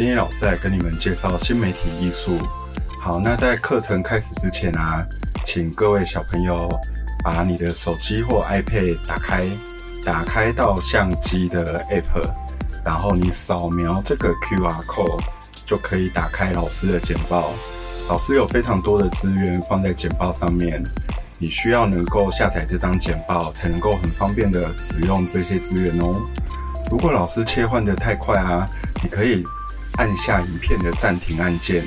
今天老师来跟你们介绍新媒体艺术。好，那在课程开始之前啊，请各位小朋友把你的手机或 iPad 打开，打开到相机的 App，然后你扫描这个 QR code，就可以打开老师的简报。老师有非常多的资源放在简报上面，你需要能够下载这张简报，才能够很方便的使用这些资源哦。如果老师切换的太快啊，你可以按下影片的暂停按键，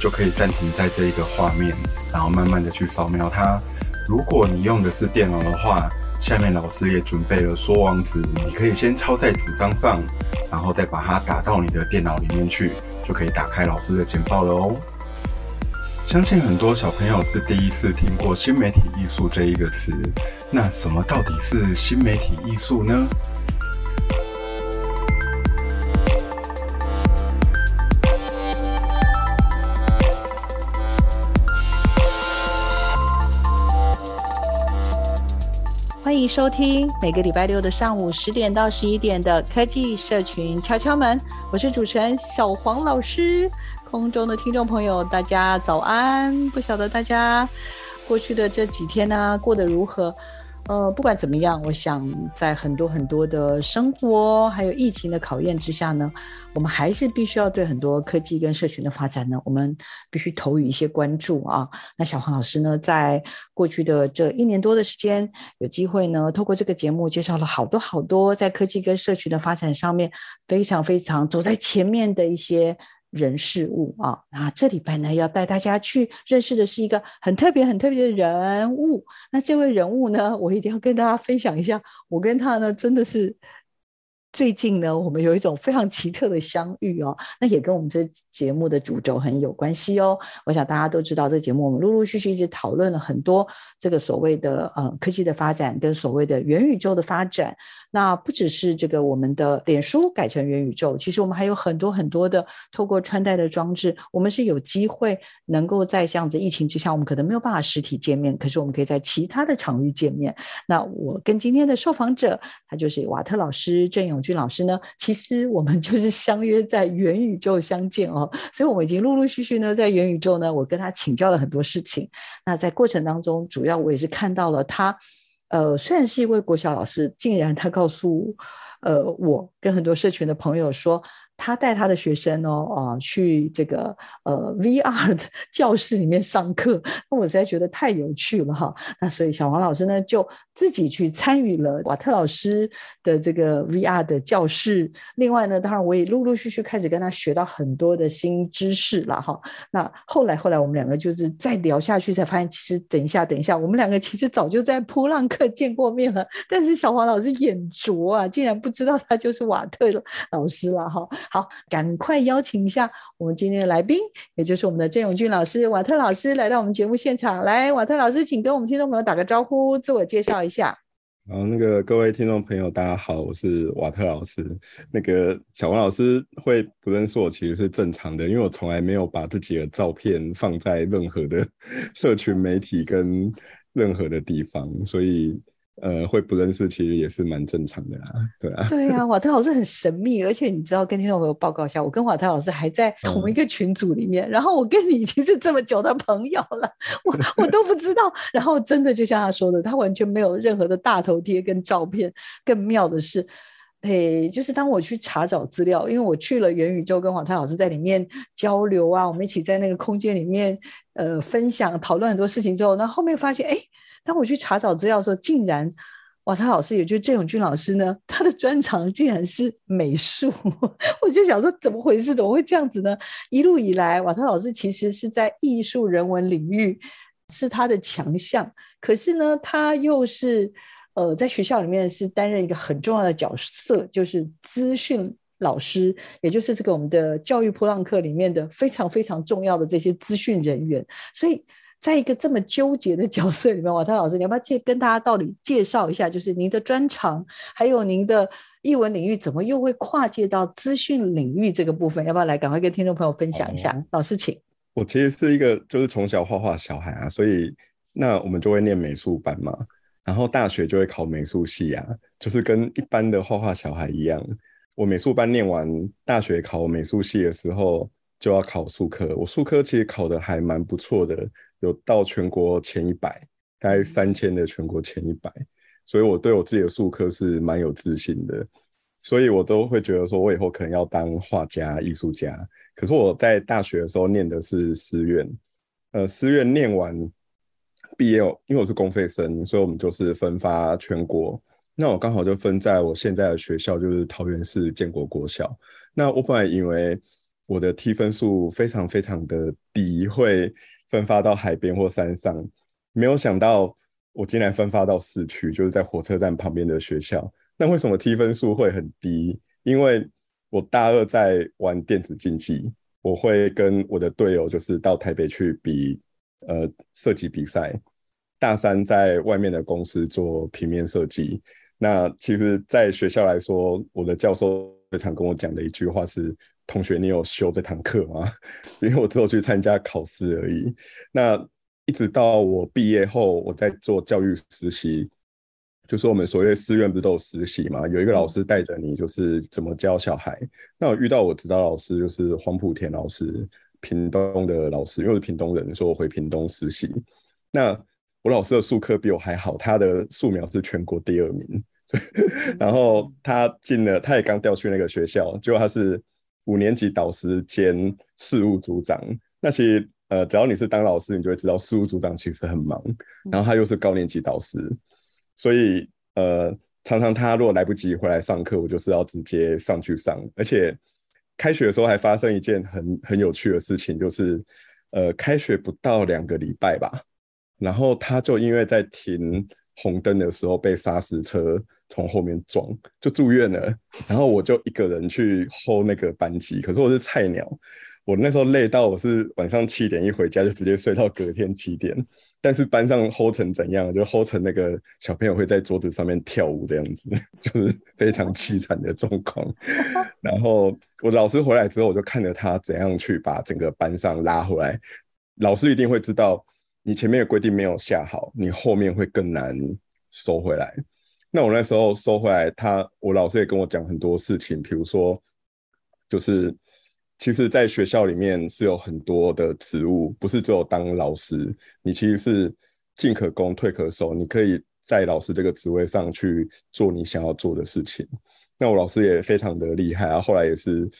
就可以暂停在这一个画面，然后慢慢的去扫描它。如果你用的是电脑的话，下面老师也准备了缩网址，你可以先抄在纸张上，然后再把它打到你的电脑里面去，就可以打开老师的简报了哦。相信很多小朋友是第一次听过新媒体艺术这一个词，那什么到底是新媒体艺术呢？迎收听每个礼拜六的上午十点到十一点的科技社群敲敲门，我是主持人小黄老师。空中的听众朋友，大家早安！不晓得大家过去的这几天呢、过得如何？呃，不管怎么样，我想在很多很多的生活还有疫情的考验之下呢，我们还是必须要对很多科技跟社群的发展呢，我们必须投予一些关注啊。那小黄老师呢，在过去的这一年多的时间，有机会呢，透过这个节目介绍了好多好多在科技跟社群的发展上面非常非常走在前面的一些。人事物啊，那这礼拜呢，要带大家去认识的是一个很特别、很特别的人物。那这位人物呢，我一定要跟大家分享一下，我跟他呢，真的是。最近呢，我们有一种非常奇特的相遇哦，那也跟我们这节目的主轴很有关系哦。我想大家都知道，这节目我们陆陆续续一直讨论了很多这个所谓的呃科技的发展跟所谓的元宇宙的发展。那不只是这个我们的脸书改成元宇宙，其实我们还有很多很多的透过穿戴的装置，我们是有机会能够在这样子疫情之下，我们可能没有办法实体见面，可是我们可以在其他的场域见面。那我跟今天的受访者，他就是瓦特老师郑永俊老师呢，其实我们就是相约在元宇宙相见哦，所以我们已经陆陆续续呢在元宇宙呢，我跟他请教了很多事情。那在过程当中，主要我也是看到了他，呃，虽然是一位国小老师，竟然他告诉呃我跟很多社群的朋友说。他带他的学生哦，啊，去这个呃 VR 的 教室里面上课，那我实在觉得太有趣了哈。那所以小黄老师呢，就自己去参与了瓦特老师的这个 VR 的教室。另外呢，当然我也陆陆续续开始跟他学到很多的新知识了哈。那后来后来我们两个就是再聊下去，才发现其实等一下等一下，我们两个其实早就在噗浪客见过面了。但是小黄老师眼拙啊，竟然不知道他就是瓦特老师了哈。好，赶快邀请一下我们今天的来宾，也就是我们的郑永俊老师，瓦特老师来到我们节目现场。来，瓦特老师，请跟我们听众朋友打个招呼，自我介绍一下。好，那个各位听众朋友，大家好，我是瓦特老师。那个小王老师会不认识我，其实是正常的，因为我从来没有把自己的照片放在任何的 社群媒体跟任何的地方，所以。呃，会不认识，其实也是蛮正常的啦，对啊。对啊，瓦特老师很神秘，而且你知道，跟听众朋友报告一下，我跟瓦特老师还在同一个群组里面，嗯、然后我跟你已经是这么久的朋友了，我我都不知道。然后真的就像他说的，他完全没有任何的大头贴跟照片。更妙的是，哎，就是当我去查找资料，因为我去了元宇宙，跟瓦特老师在里面交流啊，我们一起在那个空间里面呃分享讨论很多事情之后，那后面发现哎。诶当我去查找资料的时候，竟然瓦特老师，也就是郑永君老师呢，他的专长竟然是美术。我就想说，怎么回事？怎么会这样子呢？一路以来，瓦特老师其实是在艺术人文领域是他的强项，可是呢，他又是呃，在学校里面是担任一个很重要的角色，就是资讯老师，也就是这个我们的教育噗浪客里面的非常非常重要的这些资讯人员，所以。在一个这么纠结的角色里面，瓦特老师，你要不要介跟大家到底介绍一下，就是您的专长，还有您的译文领域怎么又会跨界到资讯领域这个部分？要不要来赶快跟听众朋友分享一下？哦、老师，请。我其实是一个就是从小画画小孩啊，所以那我们就会念美术班嘛，然后大学就会考美术系啊，就是跟一般的画画小孩一样。我美术班念完，大学考美术系的时候就要考术科，我术科其实考的还蛮不错的。有到全国前一百，大概三千的全国前一百，所以我对我自己的术科是蛮有自信的，所以我都会觉得说，我以后可能要当画家、艺术家。可是我在大学的时候念的是师院，呃，师院念完毕业，因为我是公费生，所以我们就是分发全国。那我刚好就分在我现在的学校，就是桃园市建国国小。那我本来以为我的 T 分数非常非常的低，会。分发到海边或山上，没有想到我竟然分发到市区，就是在火车站旁边的学校。那为什么 T 分数会很低？因为我大二在玩电子竞技，我会跟我的队友就是到台北去比呃设计比赛。大三在外面的公司做平面设计。那其实，在学校来说，我的教授常跟我讲的一句话是。同学，你有修这堂课吗？因为我只有去参加考试而已。那一直到我毕业后，我在做教育实习，就是我们所谓的师院不是都有实习嘛？有一个老师带着你，就是怎么教小孩。那我遇到我指导老师就是黄埔田老师，屏东的老师，因为我是屏东人，所以我回屏东实习。那我老师的数科比我还好，他的素描是全国第二名。然后他进了，他也刚调去那个学校，结果他是。五年级导师兼事务组长，那其实呃，只要你是当老师，你就会知道事务组长其实很忙。然后他又是高年级导师，所以呃，常常他如果来不及回来上课，我就是要直接上去上。而且开学的时候还发生一件很很有趣的事情，就是呃，开学不到两个礼拜吧，然后他就因为在停红灯的时候被砂石车。从后面撞就住院了，然后我就一个人去 hold 那个班级，可是我是菜鸟，我那时候累到我是晚上七点一回家就直接睡到隔天七点，但是班上 hold 成怎样，就 hold 成那个小朋友会在桌子上面跳舞这样子，就是非常凄惨的状况。然后我老师回来之后，我就看着他怎样去把整个班上拉回来。老师一定会知道，你前面的规定没有下好，你后面会更难收回来。那我那时候收回来，他我老师也跟我讲很多事情，比如说，就是其实，在学校里面是有很多的职务，不是只有当老师，你其实是进可攻退可守，你可以在老师这个职位上去做你想要做的事情。那我老师也非常的厉害啊，后来也是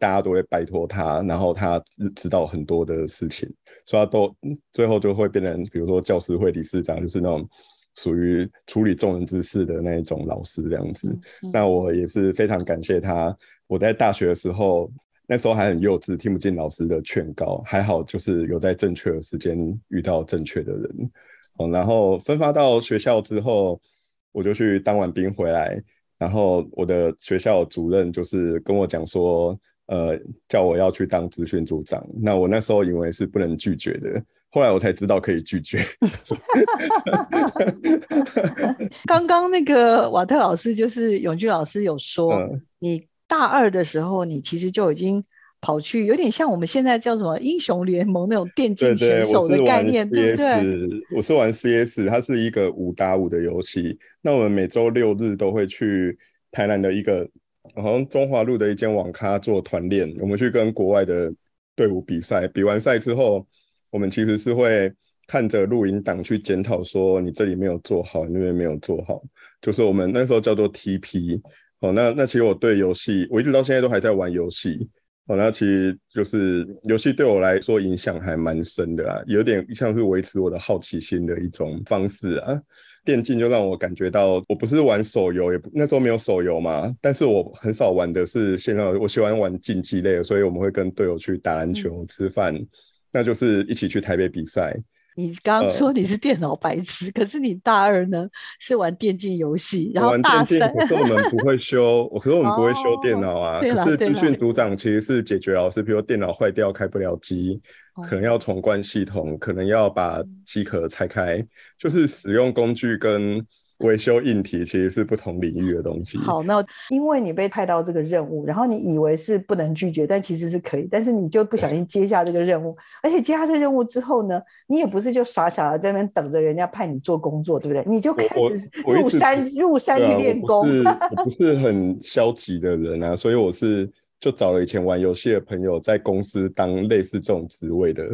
大家都会拜托他，然后他知道很多的事情，所以他都最后就会变成，比如说教师会理事长，就是那种。属于处理众人之事的那一种老师这样子，嗯、那我也是非常感谢他。我在大学的时候，那时候还很幼稚，听不进老师的劝告，还好就是有在正确的时间遇到正确的人。然后分发到学校之后，我就去当完兵回来，然后我的学校主任就是跟我讲说，呃，叫我要去当资讯组长。那我那时候以为是不能拒绝的。后来我才知道可以拒绝。刚刚那个瓦特老师就是永俊老师有说，嗯、你大二的时候，你其实就已经跑去，有点像我们现在叫什么英雄联盟那种电竞选手的概念，对，对，对不对？我是玩 CS，它是一个五打五的游戏。那我们每周六日都会去台南的一个好像中华路的一间网咖做团练，我们去跟国外的队伍比赛。比完赛之后，我们其实是会看着录影档去检讨，说你这里没有做好，那边没有做好。就是我们那时候叫做 TP。哦，那那其实我对游戏，我一直到现在都还在玩游戏。哦，那其实就是游戏对我来说影响还蛮深的啊，有点像是维持我的好奇心的一种方式啊。电竞就让我感觉到，我不是玩手游，也不那时候没有手游嘛，但是我很少玩的是线上，我喜欢玩竞技类的，所以我们会跟队友去打篮球、嗯、吃饭，那就是一起去台北比赛。你刚刚说你是电脑白痴，呃，可是你大二呢是玩电竞游戏，然后大三，可是我们不会修，我可是我们不会修电脑啊。哦、可是资讯组长其实是解决老师，比如电脑坏掉开不了机，可能要重灌系统，可能要把机壳拆开，就是使用工具跟。维修硬体其实是不同领域的东西。好，那因为你被派到这个任务，然后你以为是不能拒绝，但其实是可以，但是你就不小心接下这个任务，而且接下这个任务之后呢，你也不是就傻傻的在那边等着人家派你做工作，对不对？你就开始入山入山去练功。我，我不是很消极的人啊，所以我是就找了以前玩游戏的朋友，在公司当类似这种职位的，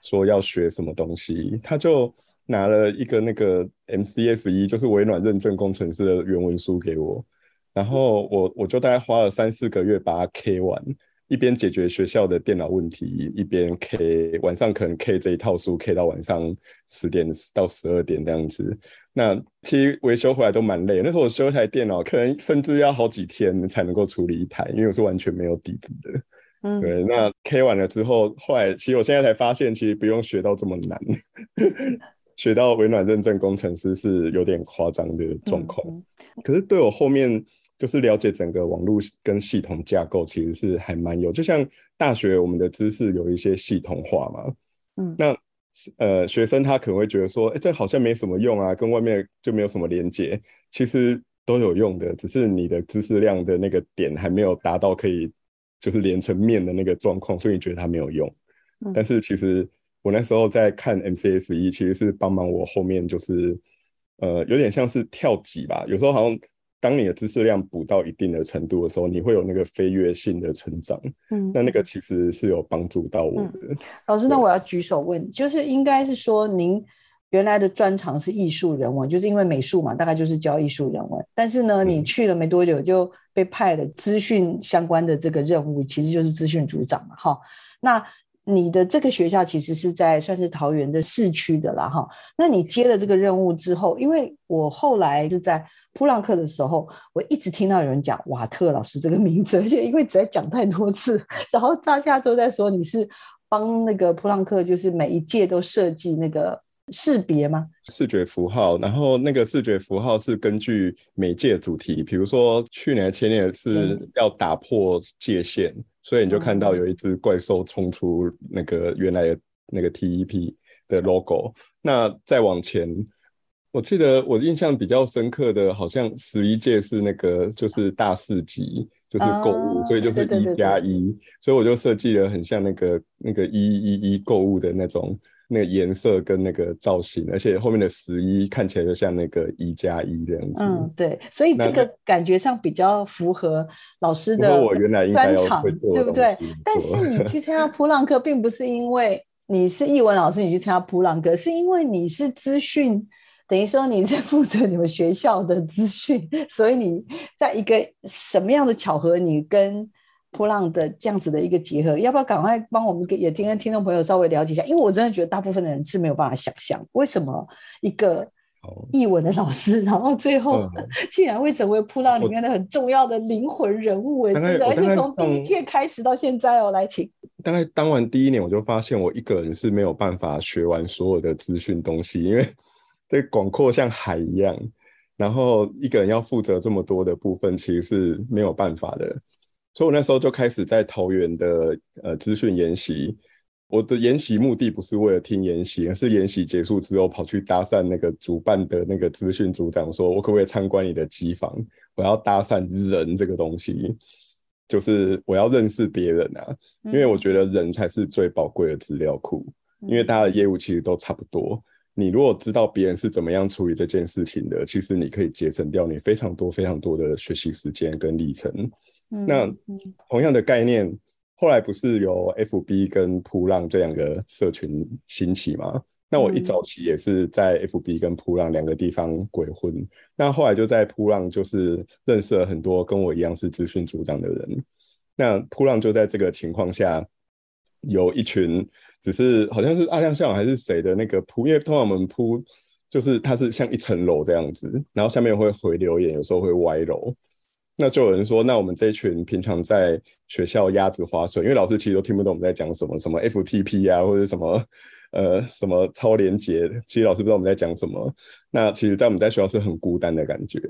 说要学什么东西，他就。拿了一个那个 MCS 一，就是微软认证工程师的原文书给我，然后我我就大概花了三四个月把它 K 完，一边解决学校的电脑问题，一边 K，晚上可能 K 这一套书 K 到晚上十点到十二点这样子。那其实维修回来都蛮累，那时候我修一台电脑，可能甚至要好几天才能够处理一台，因为我是完全没有底子的。嗯，对。那 K 完了之后，后来其实我现在才发现，其实不用学到这么难。学到微软认证工程师是有点夸张的状况，嗯嗯，可是对我后面就是了解整个网络跟系统架构，其实是还蛮有。就像大学我们的知识有一些系统化嘛，嗯，那呃学生他可能会觉得说，哎，这好像没什么用啊，跟外面就没有什么连接，其实都有用的，只是你的知识量的那个点还没有达到可以就是连成面的那个状况，所以你觉得它没有用，嗯，但是其实。我那时候在看 MCS 一，其实是帮忙我后面就是，呃，有点像是跳级吧。有时候好像当你的知识量补到一定的程度的时候，你会有那个飞跃性的成长。嗯，那那个其实是有帮助到我的。嗯、老师，那我要举手问，就是应该是说您原来的专长是艺术人文，就是因为美术嘛，大概就是教艺术人文。但是呢，你去了没多久就被派了资讯相关的这个任务，其实就是资讯组长嘛。哈，那。你的这个学校其实是在算是桃园的市区的啦，哈。那你接了这个任务之后，因为我后来是在普朗克的时候，我一直听到有人讲瓦特老师这个名字，而且因为只在讲太多次，然后大家都在说你是帮那个普朗克，就是每一届都设计那个识别吗？视觉符号，然后那个视觉符号是根据每届主题，比如说去年前年是要打破界限。嗯所以你就看到有一只怪兽冲出那个原来的那个 TEP 的 logo。那再往前，我记得我印象比较深刻的，好像十一届是那个就是大四级，就是购物，哦，所以就是一加一。所以我就设计了很像那个那个一一一购物的那种。那个颜色跟那个造型，而且后面的十一看起来就像那个一加一这样子。嗯，对，所以这个感觉上比较符合老师的专长，对不对？但是你去参加普朗克，并不是因为你是艺文老师，你去参加普朗克，是因为你是资讯，等于说你在负责你们学校的资讯，所以你在一个什么样的巧合，你跟。噗浪的这样子的一个结合，要不要赶快帮我们给也听跟听众朋友稍微了解一下？因为我真的觉得大部分的人是没有办法想象，为什么一个译文的老师，然后最后竟然会成为波浪里面的很重要的灵魂人物？哎，真的，而且从第一届开始到现在哦，来请。大概当完第一年，我就发现我一个人是没有办法学完所有的资讯东西，因为这广阔像海一样，然后一个人要负责这么多的部分，其实是没有办法的。所以，我那时候就开始在桃园的呃资讯研习。我的研习目的不是为了听研习，而是研习结束之后跑去搭讪那个主办的那个资讯组长，说我可不可以参观你的机房？我要搭讪人这个东西。就是我要认识别人啊，因为我觉得人才是最宝贵的资料库，因为大家的业务其实都差不多。你如果知道别人是怎么样处理这件事情的，其实你可以节省掉你非常多非常多的学习时间跟历程。那同样的概念，后来不是有 FB 跟扑浪这两个社群兴起吗？那我一早期也是在 FB 跟扑浪两个地方鬼混，那后来就在扑浪就是认识了很多跟我一样是资讯组长的人。那扑浪就在这个情况下，有一群只是好像是阿亮校长还是谁的那个扑，因为通常我们扑就是它是像一层楼这样子，然后下面会回留言，有时候会歪楼。那就有人说，那我们这一群平常在学校鸭子划水，因为老师其实都听不懂我们在讲什么，什么 FTP 啊，或者什么呃什么超连接，其实老师不知道我们在讲什么。那其实，在我们在学校是很孤单的感觉。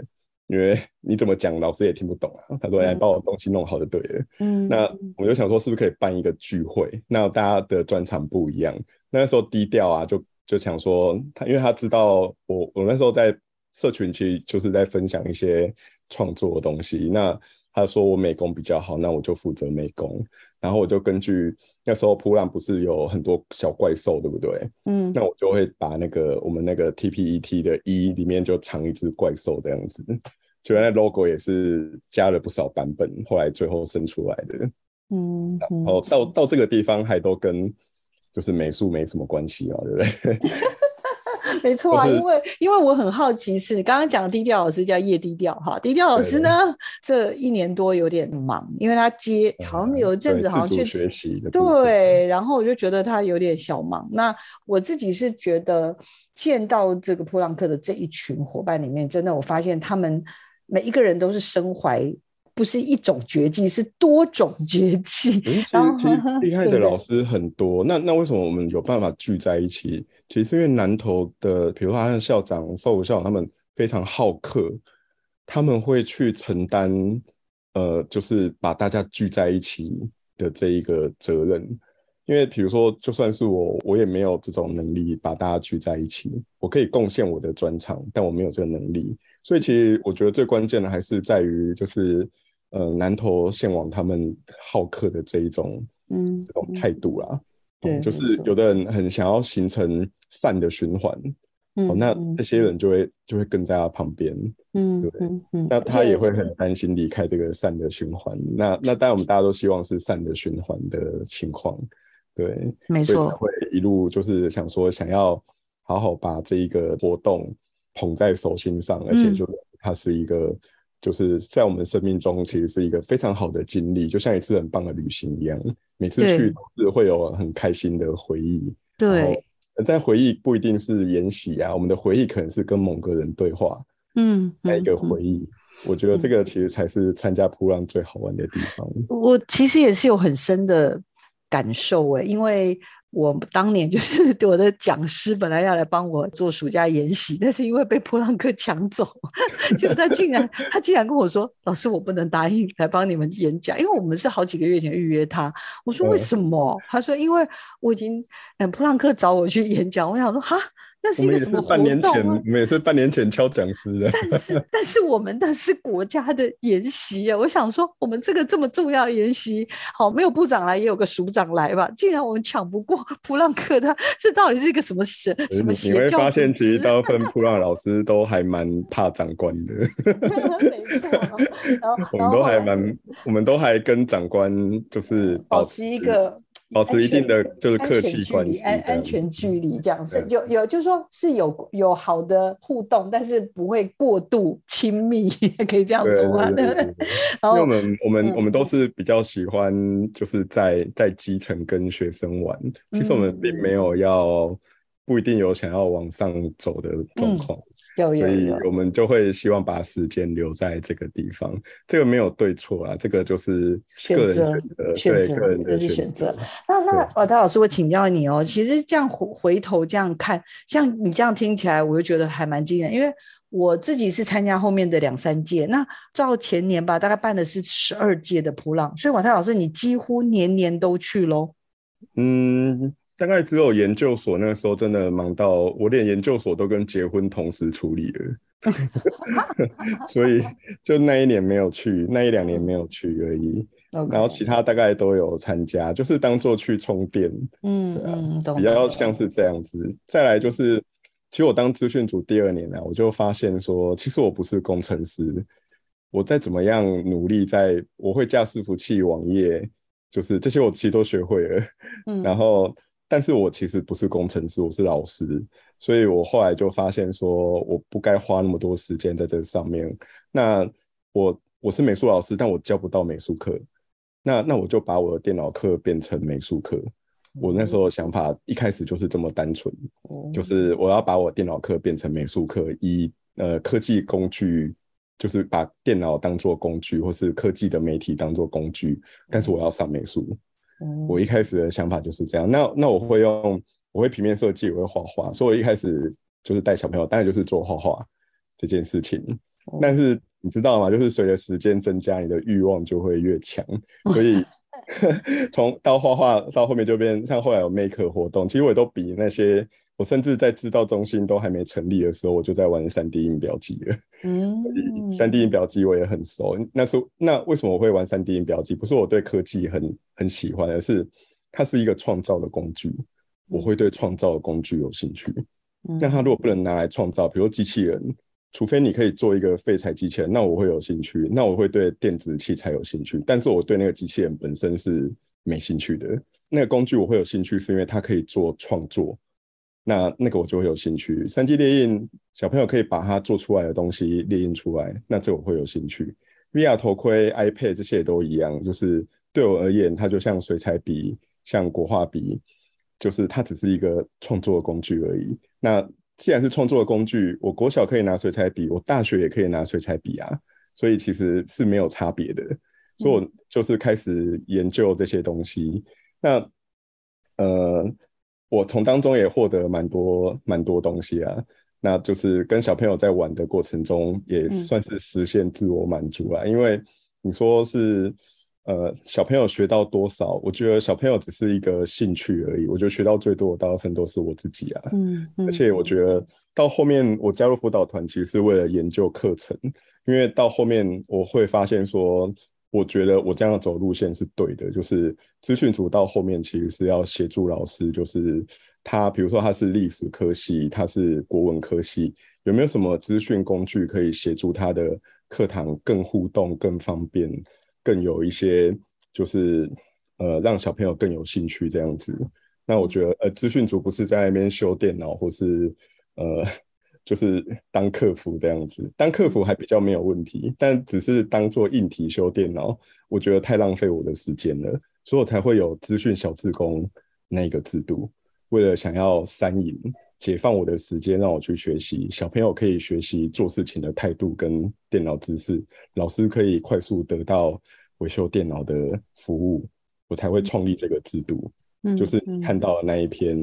因为你怎么讲，老师也听不懂啊。他说：“哎把我东西弄好就对了。”嗯，那我就想说，是不是可以办一个聚会？那大家的专长不一样。那时候低调啊，就就想说他，因为他知道我，我那时候在社群其实就是在分享一些创作的东西。那他说我美工比较好，那我就负责美工。然后我就根据那时候噗浪不是有很多小怪兽，对不对？嗯，那我就会把那个我们那个 TPET 的 E 里面就藏一只怪兽这样子。就原来 logo 也是加了不少版本，后来最后生出来的。嗯，然后到到这个地方还都跟就是美术没什么关系啊，对不对？没错啊，因为因为我很好奇是，是刚刚讲的低调老师叫叶低调哈，低调老师呢这一年多有点忙，因为他接好像有一阵子好像去学习的，对，然后我就觉得他有点小忙。那我自己是觉得见到这个普朗克的这一群伙伴里面，真的我发现他们。每一个人都是身怀，不是一种绝技，是多种绝技。然后厉害的老师很多。那那为什么我们有办法聚在一起？其实因为南投的，比如说他像校长、寿武校长，他们非常好客，他们会去承担，呃，就是把大家聚在一起的这一个责任。因为比如说，就算是我，我也没有这种能力把大家聚在一起。我可以贡献我的专长，但我没有这个能力。所以其实我觉得最关键的还是在于，就是呃南投县网他们好客的这一种嗯这种态度啦，对、嗯，就是有的人很想要形成善的循环，嗯、哦，那这些人就会就会跟在他旁边，嗯，对，嗯嗯、那他也会很担心离开这个善的循环，嗯、那那当然我们大家都希望是善的循环的情况，对，没错，会一路就是想说想要好好把这一个活动。捧在手心上，而且就它是一个，嗯、就是在我们生命中其实是一个非常好的经历，就像一次很棒的旅行一样。每次去都是会有很开心的回忆。对，但回忆不一定是研习啊，我们的回忆可能是跟某个人对话。嗯，那一个回忆，嗯、我觉得这个其实才是参加噗浪最好玩的地方。我其实也是有很深的感受诶，因为。我当年就是 我的讲师，本来要来帮我做暑假研习，但是因为被普朗克抢走，结果他竟然他竟然跟我说：“老师，我不能答应来帮你们演讲，因为我们是好几个月前预约他。”我说：“为什么？”嗯、他说：“因为我已经嗯，普朗克找我去演讲。”我想说：“哈。”那是一个什么活动？半年前，我们也是半年前敲讲师的。但是，但是我们的是国家的研习啊！我想说，我们这个这么重要的研习，好，没有部长来，也有个署长来吧。竟然我们抢不过普朗克，他 这到底是一个什么神什么邪教？你会发现，其实大部分普朗老师都还蛮怕长官的。没错，然后我们都还蛮，我们都还跟长官就是保持一个。保持一定的就是客气关系，安安全距离这样是有有就是说是有有好的互动，但是不会过度亲密，可以这样说吗？对不对？因为我们我们我们都是比较喜欢就是在在基层跟学生玩，其实我们并没有要不一定有想要往上走的状况。有有有，所以我们就会希望把时间留在这个地方。这个没有对错啊，这个就是个人选择，选择，个人的选择。那那瓦特老师，我请教你哦，其实这样回回头这样看，像你这样听起来，我就觉得还蛮惊人，因为我自己是参加后面的两三届，那照前年吧，大概办的是十二届的普朗，所以瓦泰老师，你几乎年年都去喽？嗯。大概只有研究所那个时候真的忙到我连研究所都跟结婚同时处理了，所以就那一年没有去，那一两年没有去而已。然后其他大概都有参加，就是当做去充电。嗯啊、嗯，懂。比较像是这样子。再来就是，其实我当资讯组第二年呢、啊，我就发现说，其实我不是工程师。我再怎么样努力在，在我会架伺服器、网页，就是这些我其实都学会了。嗯，然后，但是我其实不是工程师，我是老师，所以我后来就发现说，我不该花那么多时间在这上面。那我我是美术老师，但我教不到美术课。那那我就把我的电脑课变成美术课。我那时候想法一开始就是这么单纯，就是我要把我电脑课变成美术课，以呃科技工具，就是把电脑当做工具，或是科技的媒体当做工具，但是我要上美术。我一开始的想法就是这样。那那我会用，我会平面设计，我会画画，所以我一开始就是带小朋友，当然就是做画画这件事情。但是你知道吗？就是随着时间增加，你的欲望就会越强，所以 从到画画到后面就变像后来有 Maker 活动，其实我也都比那些，我甚至在制造中心都还没成立的时候，我就在玩三 D 印表机了。嗯，3D 印表机我也很熟。那时候那为什么我会玩三 D 印表机？不是我对科技很很喜欢，而是它是一个创造的工具，我会对创造的工具有兴趣。那它如果不能拿来创造，比如机器人。除非你可以做一个废柴机器人，那我会有兴趣，那我会对电子器材有兴趣。但是我对那个机器人本身是没兴趣的。那个工具我会有兴趣，是因为它可以做创作，那那个我就会有兴趣。三 D 列印，小朋友可以把它做出来的东西列印出来，那这我会有兴趣。VR 头盔、iPad 这些也都一样，就是对我而言，它就像水彩笔、像国画笔，就是它只是一个创作的工具而已。那既然是创作的工具，我国小可以拿水彩笔，我大学也可以拿水彩笔啊，所以其实是没有差别的。所以我就是开始研究这些东西。那呃，我从当中也获得蛮多蛮多东西啊。那就是跟小朋友在玩的过程中，也算是实现自我满足啊。因为你说是。呃，小朋友学到多少？我觉得小朋友只是一个兴趣而已。我觉得学到最多的大部分都是我自己啊。嗯，嗯，而且我觉得到后面我加入辅导团，其实是为了研究课程。因为到后面我会发现说，我觉得我这样走路线是对的。就是资讯组到后面其实是要协助老师，就是他比如说他是历史科系，他是国文科系，有没有什么资讯工具可以协助他的课堂更互动、更方便？更有一些就是呃，让小朋友更有兴趣这样子。那我觉得呃，资讯组不是在那边修电脑，或是呃，就是当客服这样子。当客服还比较没有问题，但只是当做硬体修电脑，我觉得太浪费我的时间了。所以我才会有资讯小志工那个制度，为了想要三赢，解放我的时间，让我去学习。小朋友可以学习做事情的态度跟电脑知识，老师可以快速得到维修电脑的服务，我才会创立这个制度。嗯，就是看到那一篇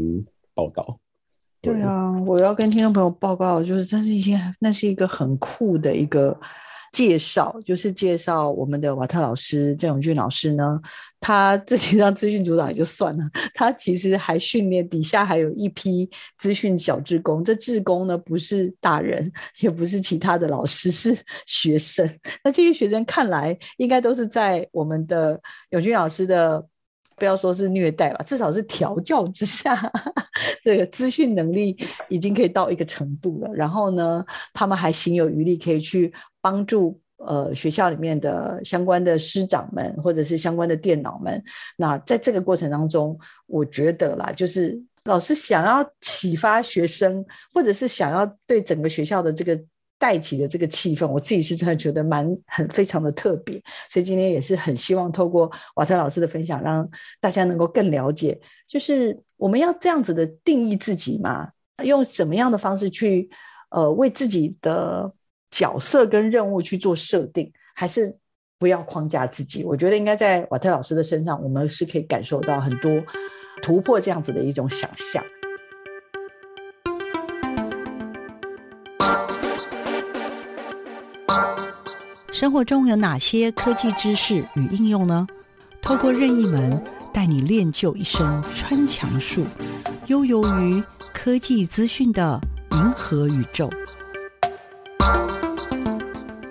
报道。对啊，我要跟听众朋友报告，就是这是一件，那是一个很酷的一个。介绍就是介绍我们的瓦特老师郑永俊老师呢，他自己当资讯组长也就算了，他其实还训练底下还有一批资讯小职工，这职工呢不是大人，也不是其他的老师，是学生。那这些学生看来应该都是在我们的永俊老师的。不要说是虐待吧，至少是调教之下，这个资讯能力已经可以到一个程度了。然后呢，他们还行有余力，可以去帮助呃学校里面的相关的师长们，或者是相关的电脑们。那在这个过程当中，我觉得啦，就是老师想要启发学生，或者是想要对整个学校的这个。带起的这个气氛，我自己是真的觉得蛮很非常的特别，所以今天也是很希望透过瓦特老师的分享，让大家能够更了解，就是我们要这样子的定义自己嘛，用什么样的方式去呃为自己的角色跟任务去做设定，还是不要框架自己？我觉得应该在瓦特老师的身上，我们是可以感受到很多突破这样子的一种想象。生活中有哪些科技知识与应用呢？透过任意门带你练就一身穿墙术，悠游于科技资讯的银河宇宙。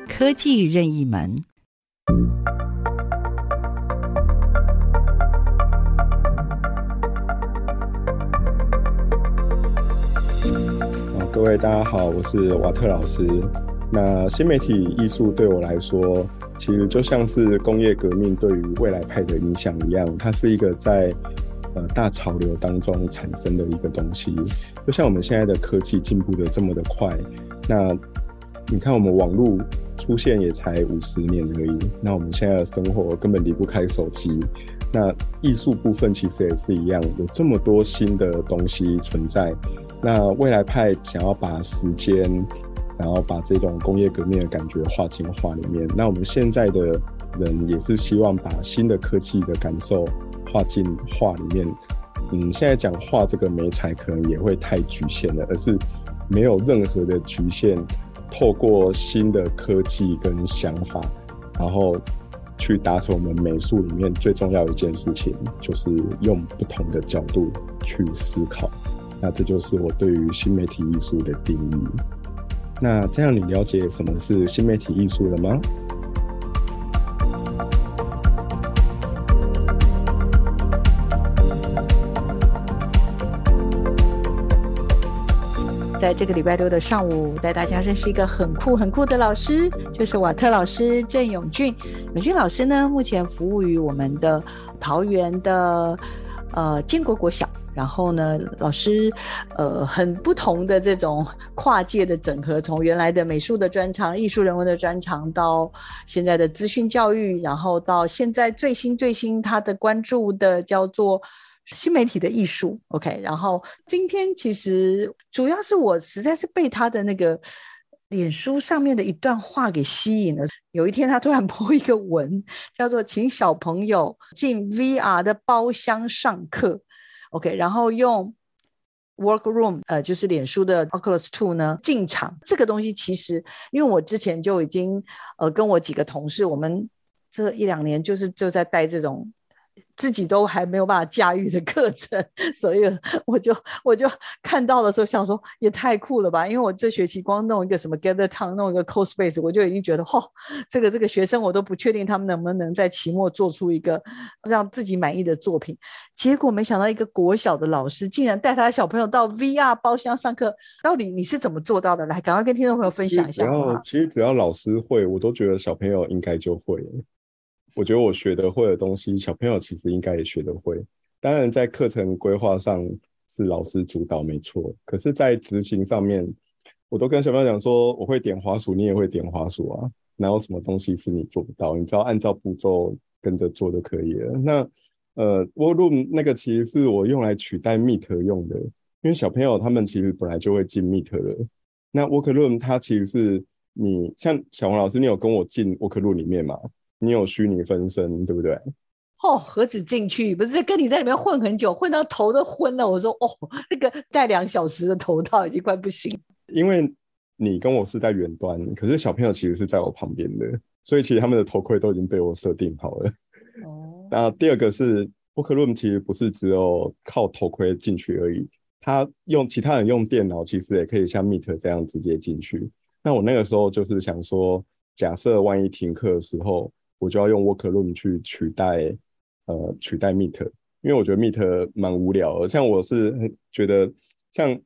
科技任意门。各位大家好，我是瓦特老师。那新媒体艺术对我来说，其实就像是工业革命对于未来派的影响一样，它是一个在呃大潮流当中产生的一个东西。就像我们现在的科技进步的这么的快，那你看我们网络出现也才五十年而已，那我们现在的生活根本离不开手机。那艺术部分其实也是一样，有这么多新的东西存在。那未来派想要把时间，然后把这种工业革命的感觉画进画里面。那我们现在的人也是希望把新的科技的感受画进画里面。嗯，现在讲画这个媒材可能也会太局限了，而是没有任何的局限，透过新的科技跟想法，然后。去达成我们美术里面最重要一件事情，就是用不同的角度去思考。那这就是我对于新媒体艺术的定义。那这样你了解什么是新媒体艺术了吗？在这个礼拜六的上午，带大家认识一个很酷很酷的老师，就是瓦特老师郑永俊。永俊老师呢，目前服务于我们的桃园的呃建国国小。然后呢，老师呃很不同的这种跨界的整合，从原来的美术的专长、艺术人文的专长，到现在的资讯教育，然后到现在最新最新他的关注的叫做。新媒体的艺术，OK。然后今天其实主要是我实在是被他的那个脸书上面的一段话给吸引了。有一天他突然 po 一个文，叫做“请小朋友进 VR 的包厢上课 ”，OK。然后用 Workroom，呃，就是脸书的 Oculus Two 呢进场。这个东西其实，因为我之前就已经呃跟我几个同事，我们这一两年就是就在带这种。自己都还没有办法驾驭的课程，所以我就我就看到的时候想说也太酷了吧！因为我这学期光弄一个什么 Gather Town，弄一个 CoSpace，我就已经觉得嚯，这个这个学生我都不确定他们能不能在期末做出一个让自己满意的作品。结果没想到一个国小的老师竟然带他的小朋友到 VR 包厢上课，到底你是怎么做到的？来，赶快跟听众朋友分享一下。然后其实只要老师会，我都觉得小朋友应该就会。我觉得我学得会的东西，小朋友其实应该也学得会。当然，在课程规划上是老师主导，没错。可是，在执行上面，我都跟小朋友讲说，我会点滑鼠，你也会点滑鼠啊。哪有什么东西是你做不到？你只要按照步骤跟着做就可以了。那呃，Workroom 那个其实是我用来取代 Meet 用的，因为小朋友他们其实本来就会进 Meet 的。那 Workroom 它其实是你像小黄老师，你有跟我进 Workroom 里面吗？你有虚拟分身，对不对？哦，何止进去，不是跟你在里面混很久，混到头都昏了。我说，哦，那个戴两小时的头套已经快不行。因为你跟我是在远端，可是小朋友其实是在我旁边的，所以其实他们的头盔都已经被我设定好了。哦。那第二个是 Book Room，其实不是只有靠头盔进去而已，他用其他人用电脑，其实也可以像 Meet 这样直接进去。那我那个时候就是想说，假设万一停课的时候。我就要用 Workroom 去取代，呃，取代 Meet，因为我觉得 Meet 蛮无聊的。像我是觉得，像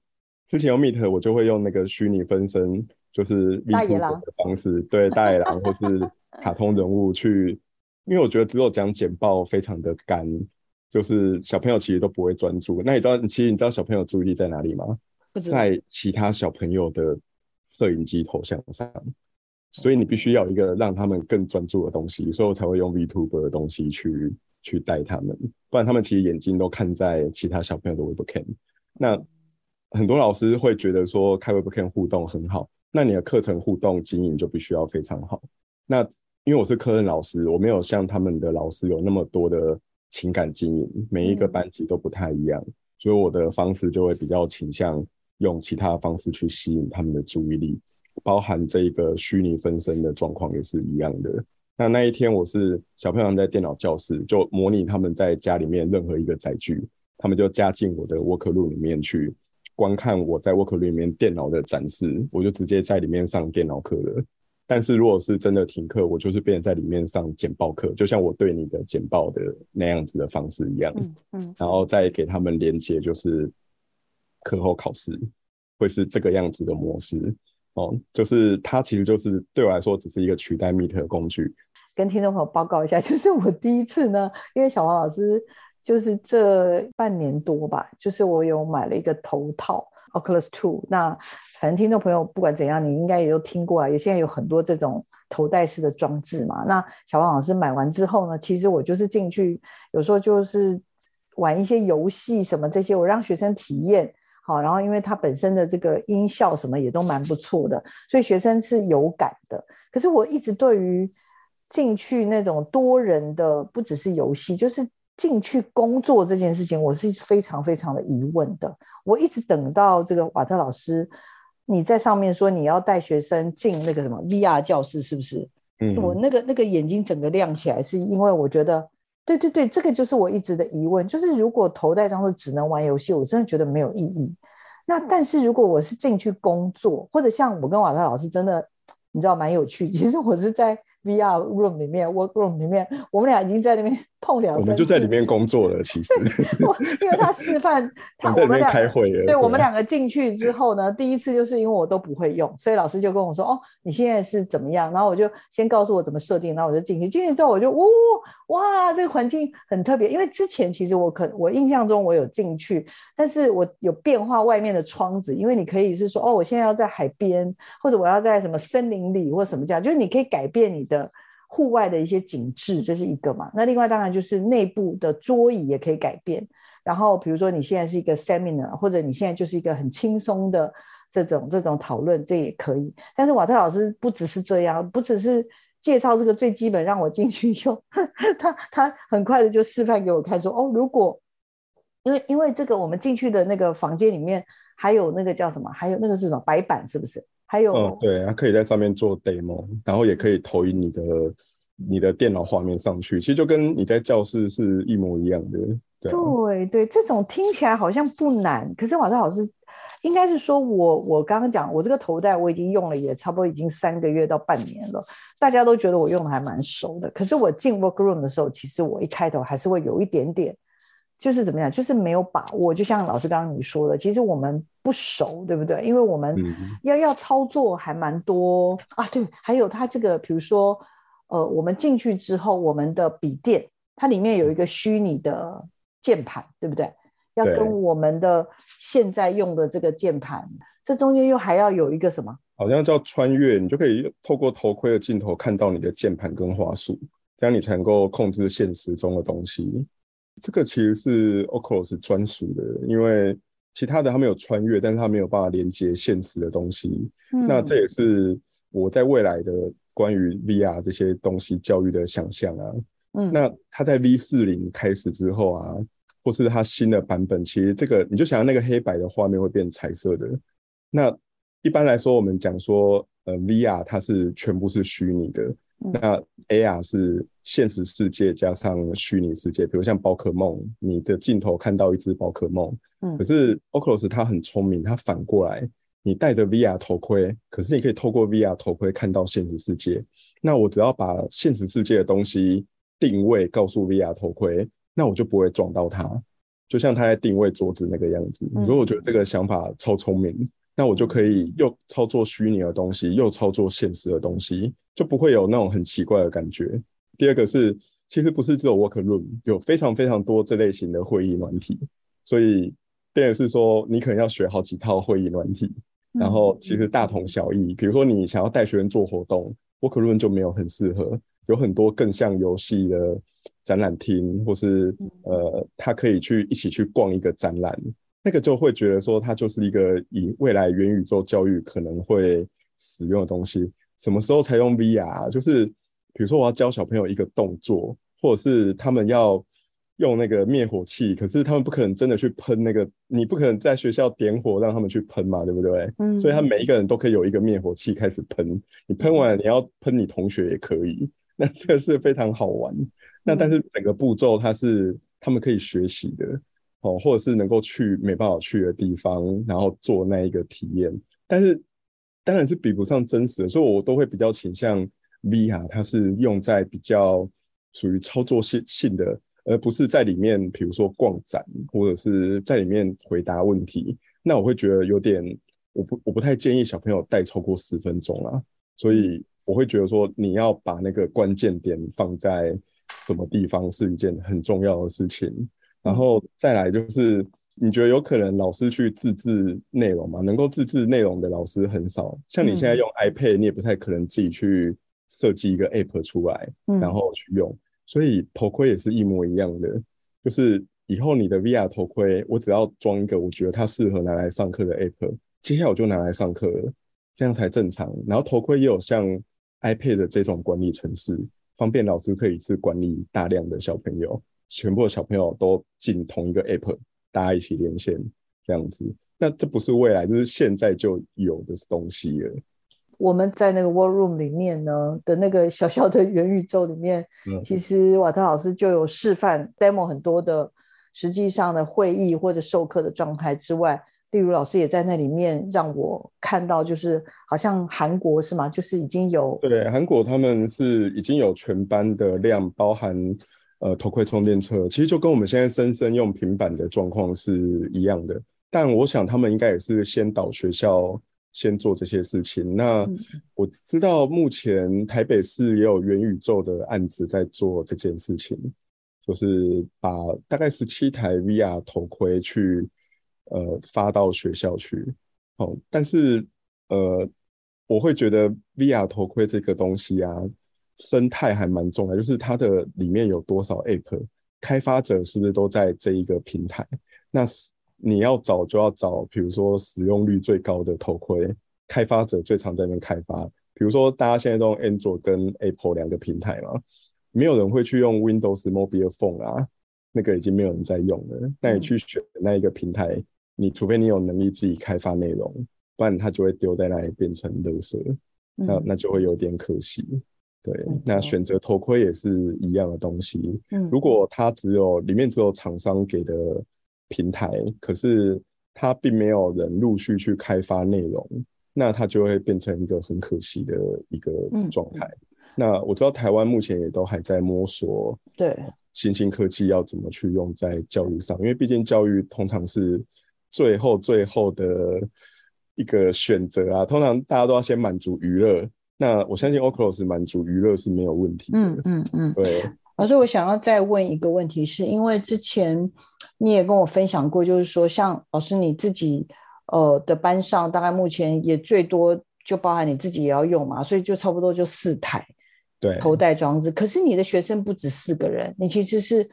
之前用 Meet，我就会用那个虚拟分身，就是 VTuber 的方式，对，大野狼或是卡通人物去，因为我觉得只有讲简报非常的干，就是小朋友其实都不会专注。那你知道，其实你知道小朋友注意力在哪里吗？在其他小朋友的摄影机头像上。所以你必须要一个让他们更专注的东西，所以我才会用 VTuber 的东西去去带他们，不然他们其实眼睛都看在其他小朋友的 Webcam。那很多老师会觉得说开 Webcam 互动很好，那你的课程互动经营就必须要非常好。那因为我是科任老师，我没有像他们的老师有那么多的情感经营，每一个班级都不太一样，所以我的方式就会比较倾向用其他方式去吸引他们的注意力。包含这一个虚拟分身的状况也是一样的。那那一天我是小朋友在电脑教室，就模拟他们在家里面任何一个载具，他们就加进我的 Workroom 里面去观看我在 Workroom 里面电脑的展示，我就直接在里面上电脑课了。但是如果是真的停课，我就是变成在里面上简报课，就像我对你的简报的那样子的方式一样。嗯嗯，然后再给他们连接，就是课后考试。会是这个样子的模式哦，就是它其实就是对我来说只是一个取代 Meet 的工具。跟听众朋友报告一下，就是我第一次呢，因为小黄老师就是这半年多吧，就是我有买了一个头套 Oculus Two。那反正听众朋友不管怎样，你应该也都听过啊，也现在有很多这种头戴式的装置嘛。那小黄老师买完之后呢，其实我就是进去，有时候就是玩一些游戏什么这些，我让学生体验好，然后因为它本身的这个音效什么也都蛮不错的，所以学生是有感的。可是我一直对于进去那种多人的，不只是游戏，就是进去工作这件事情，我是非常非常的疑问的。我一直等到这个瓦特老师，你在上面说你要带学生进那个什么 VR 教室，是不是？嗯，我那个那个眼睛整个亮起来，是因为我觉得，对对对，这个就是我一直的疑问，就是如果头戴装置只能玩游戏，我真的觉得没有意义。那但是如果我是进去工作，或者像我跟瓦特老师真的，你知道蛮有趣，其实我是在。VR room 里面，work room 里面，我们俩已经在那边碰两次。我们就在里面工作了，其实。因为他示范，他我们俩开会了。对，对我们两个进去之后呢，第一次就是因为我都不会用，所以老师就跟我说：“哦，你现在是怎么样？”然后我就先告诉我怎么设定，然后我就进去。进去之后我就，呜、哦，哇，这个环境很特别。因为之前其实我可我印象中我有进去，但是我有变化外面的窗子，因为你可以是说：“哦，我现在要在海边，或者我要在什么森林里，或什么这样。”就是你可以改变你的。户外的一些景致，这是一个嘛？那另外当然就是内部的桌椅也可以改变。然后比如说你现在是一个 seminar，或者你现在就是一个很轻松的这种这种讨论，这也可以。但是瓦特老师不只是这样，不只是介绍这个最基本让我进去用，他他很快的就示范给我看说，说哦，如果因为因为这个我们进去的那个房间里面还有那个叫什么？还有那个是什么白板？是不是？还有，嗯，对，它可以在上面做 demo，然后也可以投影你的你的电脑画面上去，其实就跟你在教室是一模一样的。对啊，对对，这种听起来好像不难，可是瓦特老师应该是说我我刚刚讲，我这个头戴我已经用了也差不多已经三个月到半年了，大家都觉得我用的还蛮熟的，可是我进 workroom 的时候，其实我一开头还是会有一点点。就是怎么样，就是没有把握。就像老师刚刚你说的，其实我们不熟，对不对？因为我们要要操作还蛮多啊。对，还有它这个，比如说，呃，我们进去之后，我们的笔电它里面有一个虚拟的键盘，对不对？要跟我们的现在用的这个键盘，这中间又还要有一个什么？好像叫穿越，你就可以透过头盔的镜头看到你的键盘跟话术，这样你才能够控制现实中的东西。这个其实是 Oculus 专属的，因为其他的它没有穿越，但是它没有办法连接现实的东西。嗯。那这也是我在未来的关于 VR 这些东西教育的想象啊。嗯。那它在 V 四零开始之后啊，或是它新的版本，其实这个你就想要那个黑白的画面会变彩色的。那一般来说，我们讲说，呃，VR 它是全部是虚拟的。那 AR 是现实世界加上虚拟世界，比如像宝可梦，你的镜头看到一只宝可梦，嗯，可是 Oculus 它很聪明，它反过来，你戴着 VR 头盔，可是你可以透过 VR 头盔看到现实世界。那我只要把现实世界的东西定位告诉 VR 头盔，那我就不会撞到它，就像它在定位桌子那个样子。如果我觉得这个想法超聪明。那我就可以又操作虚拟的东西，又操作现实的东西，就不会有那种很奇怪的感觉。第二个是，其实不是只有 Workroom，有非常非常多这类型的会议软体，所以变成是说，你可能要学好几套会议软体，然后其实大同小异。比如说你想要带学生做活动，Workroom 就没有很适合，有很多更像游戏的展览厅，或是呃，他可以去一起去逛一个展览。那个就会觉得说，它就是一个以未来元宇宙教育可能会使用的东西。什么时候才用 VR？就是比如说我要教小朋友一个动作，或者是他们要用那个灭火器，可是他们不可能真的去喷那个，你不可能在学校点火让他们去喷嘛，对不对？嗯。所以他每一个人都可以有一个灭火器开始喷，你喷完了你要喷你同学也可以，那这个是非常好玩。那但是整个步骤它是他们可以学习的。哦，或者是能够去没办法去的地方，然后做那一个体验，但是当然是比不上真实的，所以我都会比较倾向 VR，它是用在比较属于操作性性的，而不是在里面，比如说逛展或者是在里面回答问题，那我会觉得有点我不我不太建议小朋友戴超过十分钟啊，所以我会觉得说你要把那个关键点放在什么地方是一件很重要的事情，然后再来就是你觉得有可能老师去自制内容吗？能够自制内容的老师很少，像你现在用 iPad，你也不太可能自己去设计一个 App 出来，然后去用，所以头盔也是一模一样的，就是。以后你的 VR 头盔，我只要装一个我觉得它适合拿来上课的 App，接下来我就拿来上课了，这样才正常。然后头盔也有像 iPad 的这种管理程式，方便老师可以去管理大量的小朋友，全部的小朋友都进同一个 App，大家一起连线这样子。那这不是未来，就是现在就有的东西了。我们在那个 War Room 里面呢的那个小小的元宇宙里面，嗯、其实瓦特老师就有示范 demo 很多的。实际上的会议或者授课的状态之外，例如老师也在那里面让我看到，就是好像韩国是吗？就是已经有对韩国他们是已经有全班的量，包含呃头盔充电车，其实就跟我们现在生生用平板的状况是一样的。但我想他们应该也是先导学校先做这些事情。那我知道目前台北市也有元宇宙的案子在做这件事情。就是把大概十七台 VR 头盔去呃发到学校去，哦，但是呃我会觉得 VR 头盔这个东西啊，生态还蛮重要，就是它的里面有多少 App，开发者是不是都在这一个平台？那你要找就要找，比如说使用率最高的头盔，开发者最常在那边开发，比如说大家现在都用 Android 跟 Apple 两个平台嘛。没有人会去用 Windows Mobile Phone 啊，那个已经没有人在用了。那你去选那一个平台，嗯、你除非你有能力自己开发内容，不然它就会丢在那里变成垃圾，嗯、那那就会有点可惜。对，嗯、那选择头盔也是一样的东西。嗯，如果它只有里面只有厂商给的平台，可是它并没有人陆续去开发内容，那它就会变成一个很可惜的一个状态。嗯那我知道台湾目前也都还在摸索，对新兴科技要怎么去用在教育上，因为毕竟教育通常是最后最后的一个选择啊，通常大家都要先满足娱乐。那我相信 Oculus 满足娱乐是没有问题的。嗯嗯嗯，对。老师，我想要再问一个问题，是因为之前你也跟我分享过，就是说像老师你自己呃的班上，大概目前也最多就包含你自己也要用嘛，所以就差不多就四台。对，头戴装置，可是你的学生不止四个人，你其实是，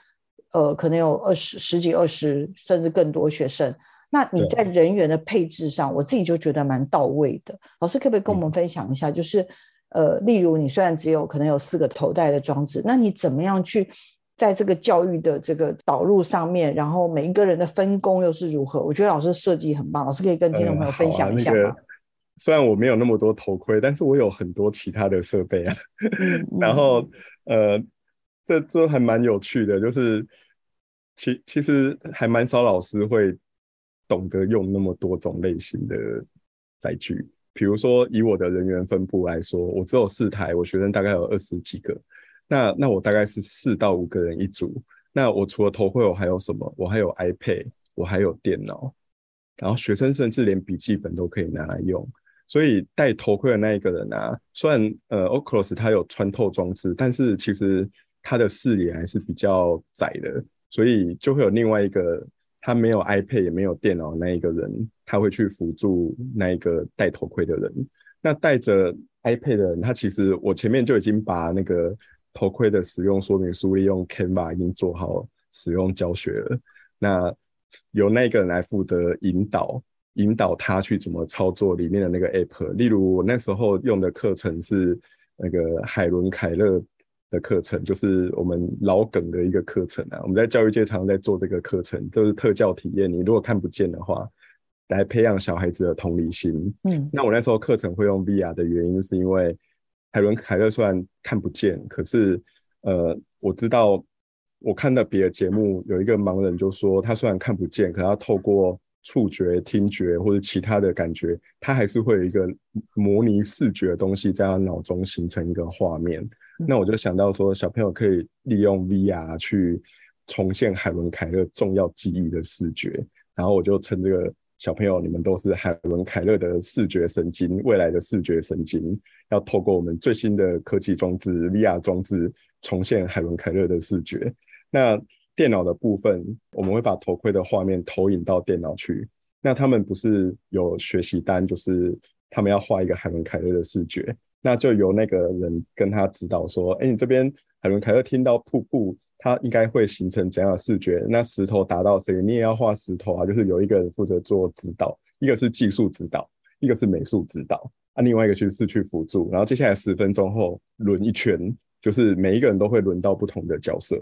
呃，可能有二十、十几、二十，甚至更多学生。那你在人员的配置上，我自己就觉得蛮到位的。老师可不可以跟我们分享一下？就是，呃，例如你虽然只有可能有四个头戴的装置，那你怎么样去在这个教育的这个导入上面，然后每一个人的分工又是如何？我觉得老师设计很棒，老师可以跟听众朋友分享一下吗？虽然我没有那么多头盔，但是我有很多其他的设备啊。然后，呃，这这还蛮有趣的，就是其其实还蛮少老师会懂得用那么多种类型的载具。比如说，以我的人员分布来说，我只有四台，我学生大概有二十几个。那那我大概是四到五个人一组。那我除了头盔，我还有什么？我还有 iPad，我还有电脑。然后学生甚至连笔记本都可以拿来用。所以戴头盔的那一个人啊，虽然呃，Oculus 它有穿透装置，但是其实他的视野还是比较窄的，所以就会有另外一个他没有 iPad 也没有电脑那一个人，他会去辅助那一个戴头盔的人。那戴着 iPad 的人，他其实我前面就已经把那个头盔的使用说明书利用 Canva 已经做好使用教学了。那由那个人来负责引导。引导他去怎么操作里面的那个 app，例如我那时候用的课程是那个海伦凯勒的课程，就是我们老梗的一个课程啊。我们在教育界常常在做这个课程，就是特教体验。你如果看不见的话，来培养小孩子的同理心。嗯，那我那时候课程会用 VR 的原因，是因为海伦凯勒虽然看不见，可是呃，我知道我看到别的节目有一个盲人就说，他虽然看不见，可他透过触觉、听觉或者其他的感觉，他还是会有一个模拟视觉的东西在他脑中形成一个画面。那我就想到说，小朋友可以利用 VR 去重现海伦凯勒重要记忆的视觉。然后我就称这个小朋友，你们都是海伦凯勒的视觉神经，未来的视觉神经，要透过我们最新的科技装置 VR 装置，重现海伦凯勒的视觉。那电脑的部分，我们会把头盔的画面投影到电脑去。那他们不是有学习单，就是他们要画一个海伦凯勒的视觉，那就由那个人跟他指导说：“哎，你这边海伦凯勒听到瀑布。”它应该会形成怎样的视觉？那石头打到谁？你也要画石头啊！就是有一个人负责做指导，一个是技术指导，一个是美术指导，啊，另外一个就是去辅助。然后接下来十分钟后轮一圈，就是每一个人都会轮到不同的角色，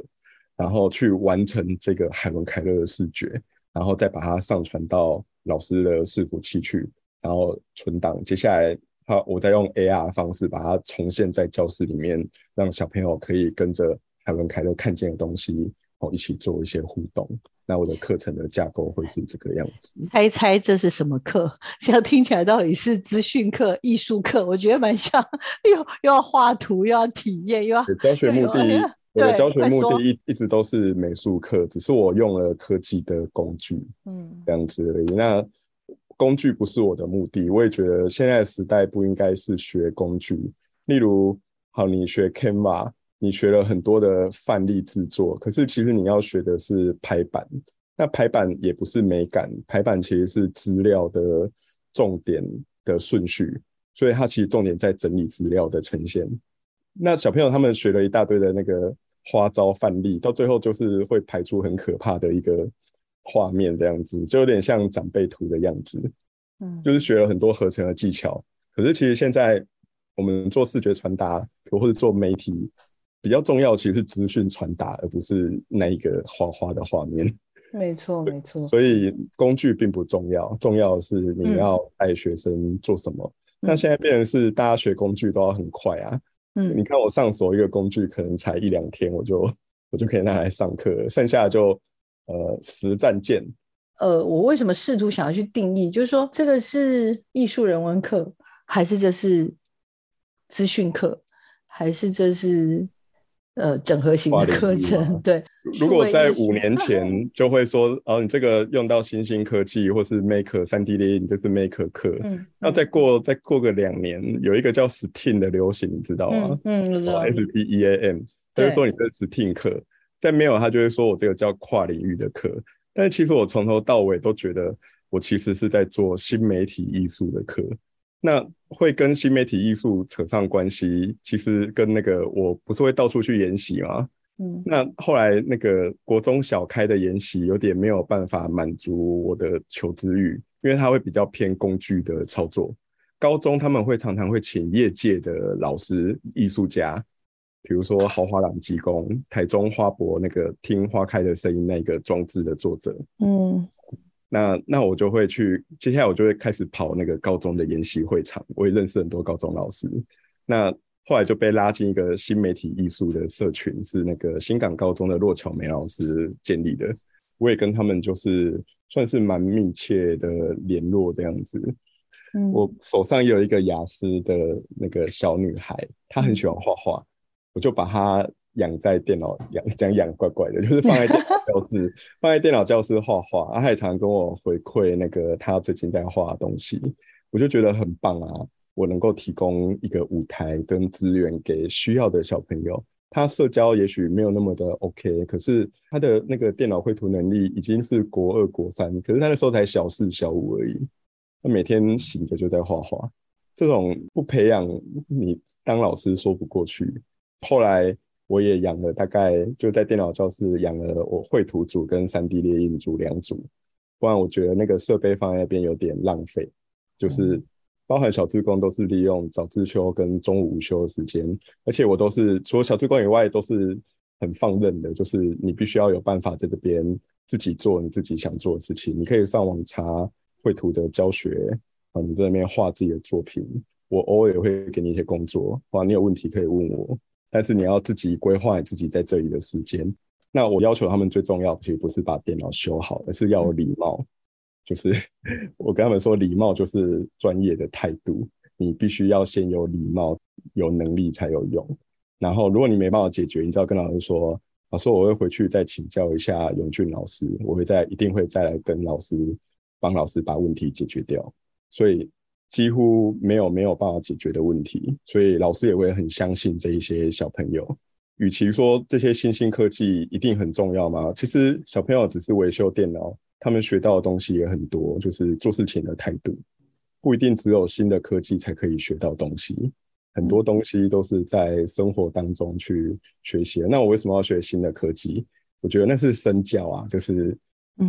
然后去完成这个海伦凯勒的视觉，然后再把它上传到老师的伺服器去，然后存档。接下来，好，我再用 AR 方式把它重现在教室里面，让小朋友可以跟着。海伦凯勒看见的东西，哦，一起做一些互动。那我的课程的架构会是这个样子。猜猜这是什么课？这样听起来到底是资讯课、艺术课？我觉得蛮像，又又要画图，又要体验，又要教学目的。我的教学目的一一直都是美术课，只是我用了科技的工具，嗯，这样子而已。那工具不是我的目的，我也觉得现在的时代不应该是学工具。例如，好，你学 Canva。你学了很多的范例制作，可是其实你要学的是排版。那排版也不是美感，排版其实是资料的重点的顺序，所以它其实重点在整理资料的呈现。那小朋友他们学了一大堆的那个花招范例，到最后就是会排出很可怕的一个画面，这样子就有点像长辈图的样子。嗯，就是学了很多合成的技巧，可是其实现在我们做视觉传达或者做媒体。比较重要其实是资讯传达，而不是那一个花花的画面。没错，没错。所以工具并不重要，重要的是你要带学生做什么。嗯、那现在变成是大家学工具都要很快啊。嗯，你看我上手一个工具可能才一两天，我就我就可以拿来上课，剩下的就呃实战见。呃，我为什么试图想要去定义，就是说这个是艺术人文课，还是这是资讯课，还是这是？呃，整合型的课程，对。如果在五年 前就会说，哦，你这个用到新兴科技，或是 Maker 三 D 列印，你这是 Maker 课。嗯。那再过再过个两年，有一个叫 STEAM 的流行，你知道吗？嗯，我知道。S T E A M，就是说你这是 STEAM 课。在没有，他就会说我这个叫跨领域的课。但是其实我从头到尾都觉得，我其实是在做新媒体艺术的课。那会跟新媒体艺术扯上关系，其实跟那个我不是会到处去研习吗？嗯，那后来那个国中小开的研习有点没有办法满足我的求知欲，因为它会比较偏工具的操作。高中他们会常常会请业界的老师、艺术家，比如说豪华朗机工、台中花博那个听花开的声音那个装置的作者，嗯。那那我就会去，接下来我就会开始跑那个高中的研习会场，我也认识很多高中老师。那后来就被拉进一个新媒体艺术的社群，是那个新港高中的骆巧梅老师建立的。我也跟他们就是算是蛮密切的联络这样子。嗯，我手上也有一个雅思的那个小女孩，她很喜欢画画，我就把它。养在电脑养讲养怪怪的，就是放在电脑教室，放在电脑教室画画。他也常跟我回馈那个他最近在画的东西，我就觉得很棒啊！我能够提供一个舞台跟资源给需要的小朋友。他社交也许没有那么的 OK，可是他的那个电脑绘图能力已经是国二国三，可是他那时候才小四小五而已。他每天醒着就在画画，这种不培养你当老师说不过去。后来。我也养了，大概就在电脑教室养了我绘图组跟 3D 列印组两组，不然我觉得那个设备放在那边有点浪费。就是包含小志工都是利用早自修跟中午午休的时间，而且我都是除了小志工以外都是很放任的，就是你必须要有办法在这边自己做你自己想做的事情。你可以上网查绘图的教学啊，你在那边画自己的作品，我偶尔也会给你一些工作，啊，你有问题可以问我。但是你要自己规划你自己在这里的时间。那我要求他们最重要的，其实不是把电脑修好，而是要有礼貌。就是 我跟他们说，礼貌就是专业的态度。你必须要先有礼貌，有能力才有用。然后，如果你没办法解决，你只要跟老师说：“老师，我会回去再请教一下永俊老师，我会再一定会再来跟老师帮老师把问题解决掉，所以几乎没有没有办法解决的问题，所以老师也会很相信这一些小朋友。与其说这些新兴科技一定很重要吗？其实小朋友只是维修电脑，他们学到的东西也很多，就是做事情的态度，不一定只有新的科技才可以学到东西，很多东西都是在生活当中去学习。那我为什么要学新的科技？我觉得那是身教啊，就是。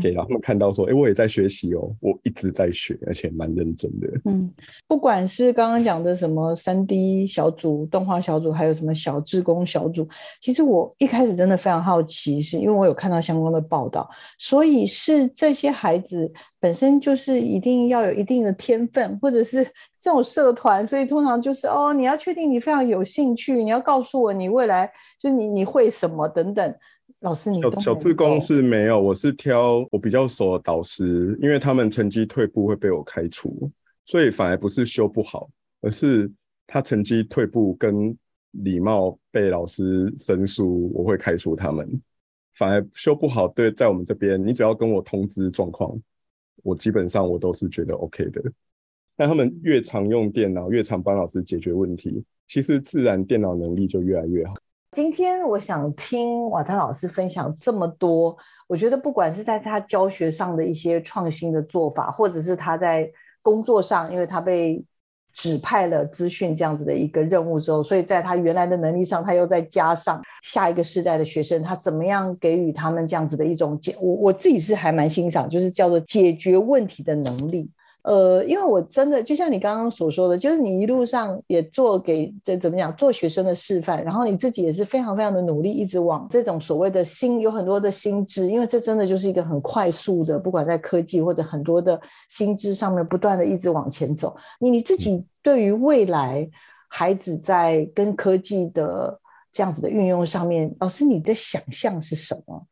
给他们看到说，哎、嗯，我也在学习哦，我一直在学，而且蛮认真的。嗯，不管是刚刚讲的什么三 D 小组、动画小组，还有什么小志工小组，其实我一开始真的非常好奇，是因为我有看到相关的报道，所以是这些孩子本身就是一定要有一定的天分，或者是 这种社团，所以通常就是哦，你要确定你非常有兴趣，你要告诉我你未来就是你你会什么等等。老师，你小小志工是没有，我是挑我比较熟的导师，因为他们成绩退步会被我开除，所以反而不是修不好，而是他成绩退步跟礼貌被老师申诉，我会开除他们。反而修不好，对，在我们这边，你只要跟我通知状况，我基本上我都是觉得 OK 的。但他们越常用电脑，越常帮老师解决问题，其实自然电脑能力就越来越好。今天我想听瓦特老师分享这么多，我觉得不管是在他教学上的一些创新的做法，或者是他在工作上，因为他被指派了资讯这样子的一个任务之后，所以在他原来的能力上，他又再加上下一个世代的学生，他怎么样给予他们这样子的一种解，我我自己是还蛮欣赏，就是叫做解决问题的能力。呃，因为我真的就像你刚刚所说的，就是你一路上也做给这怎么讲做学生的示范，然后你自己也是非常非常的努力，一直往这种所谓的心有很多的心知，因为这真的就是一个很快速的，不管在科技或者很多的心知上面不断的一直往前走。你你自己对于未来孩子在跟科技的这样子的运用上面，老师你的想象是什么？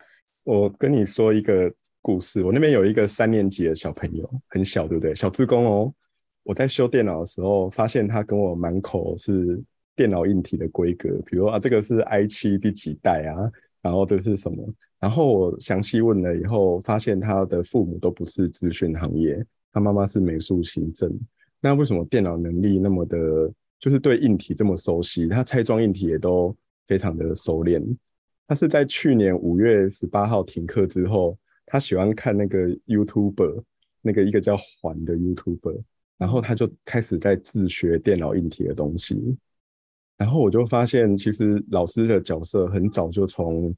我跟你说一个。故事，我那边有一个三年级的小朋友，很小，对不对？小志工哦。我在修电脑的时候，发现他跟我满口是电脑硬体的规格，比如啊，这个是 i7 第几代啊，然后这是什么？然后我详细问了以后，发现他的父母都不是资讯行业，他妈妈是美术行政。那为什么电脑能力那么的，就是对硬体这么熟悉？他拆装硬体也都非常的熟练。他是在去年五月十八号停课之后。他喜欢看那个 YouTuber，那个一个叫环的 YouTuber，然后他就开始在自学电脑硬体的东西。然后我就发现，其实老师的角色很早就从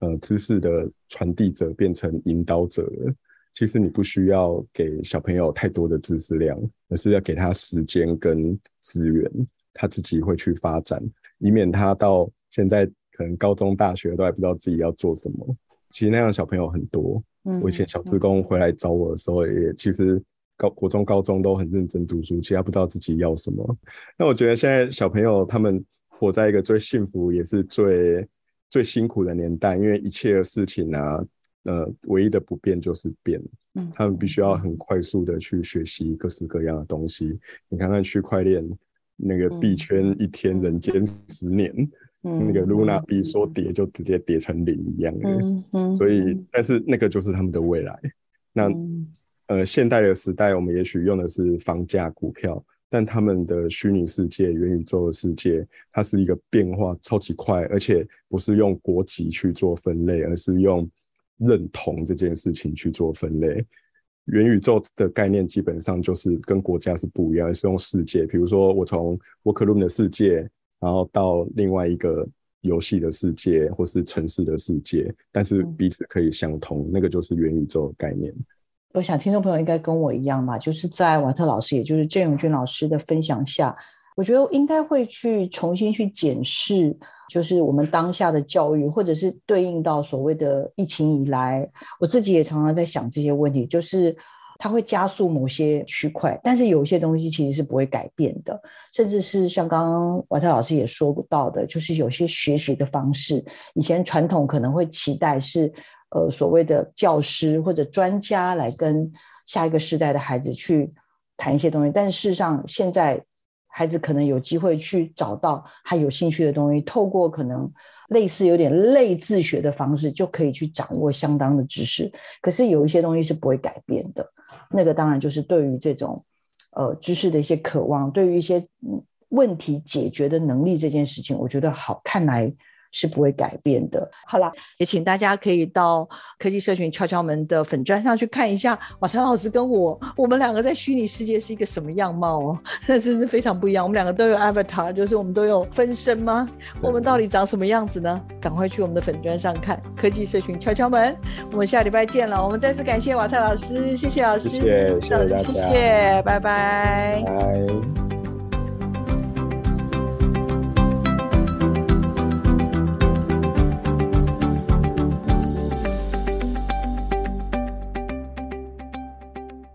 呃知识的传递者变成引导者了。其实你不需要给小朋友太多的知识量，而是要给他时间跟资源，他自己会去发展，以免他到现在可能高中大学都还不知道自己要做什么。其实那样的小朋友很多。嗯，我以前小职工回来找我的时候，也其实高国中、高中都很认真读书，其实他不知道自己要什么。那我觉得现在小朋友他们活在一个最幸福也是最最辛苦的年代，因为一切的事情啊，呃，唯一的不变就是变。嗯，他们必须要很快速的去学习各式各样的东西。你看看区块链那个币圈一天人间十年。那个 Luna 币说跌就直接跌成零一样的，所以但是那个就是他们的未来。那、嗯、呃，现代的时代，我们也许用的是房价、股票，但他们的虚拟世界、元宇宙的世界，它是一个变化超级快，而且不是用国籍去做分类，而是用认同这件事情去做分类。元宇宙的概念基本上就是跟国家是不一样，而是用世界。比如说，我从 Workroom 的世界。然后到另外一个游戏的世界，或是城市的世界，但是彼此可以相通，嗯、那个就是元宇宙的概念。我想听众朋友应该跟我一样吧，就是在瓦特老师，也就是郑永军老师的分享下，我觉得应该会去重新去检视，就是我们当下的教育，或者是对应到所谓的疫情以来，我自己也常常在想这些问题，就是。它会加速某些区块，但是有一些东西其实是不会改变的，甚至是像刚刚瓦特老师也说到的，就是有些学习的方式，以前传统可能会期待是呃所谓的教师或者专家来跟下一个世代的孩子去谈一些东西，但事实上现在孩子可能有机会去找到他有兴趣的东西，透过可能类似有点类自学的方式，就可以去掌握相当的知识。可是有一些东西是不会改变的。那个当然就是对于这种呃知识的一些渴望，对于一些问题解决的能力这件事情，我觉得好，看来。是不会改变的。好了，也请大家可以到科技社群敲敲门的粉砖上去看一下，瓦特老师跟我，我们两个在虚拟世界是一个什么样貌哦？那真是非常不一样。我们两个都有 avatar，就是我们都有分身吗？我们到底长什么样子呢？赶快去我们的粉砖上看科技社群敲敲门。我们下礼拜见了。我们再次感谢瓦特老师，谢谢老师，谢谢，谢谢大家，谢谢，拜拜。拜。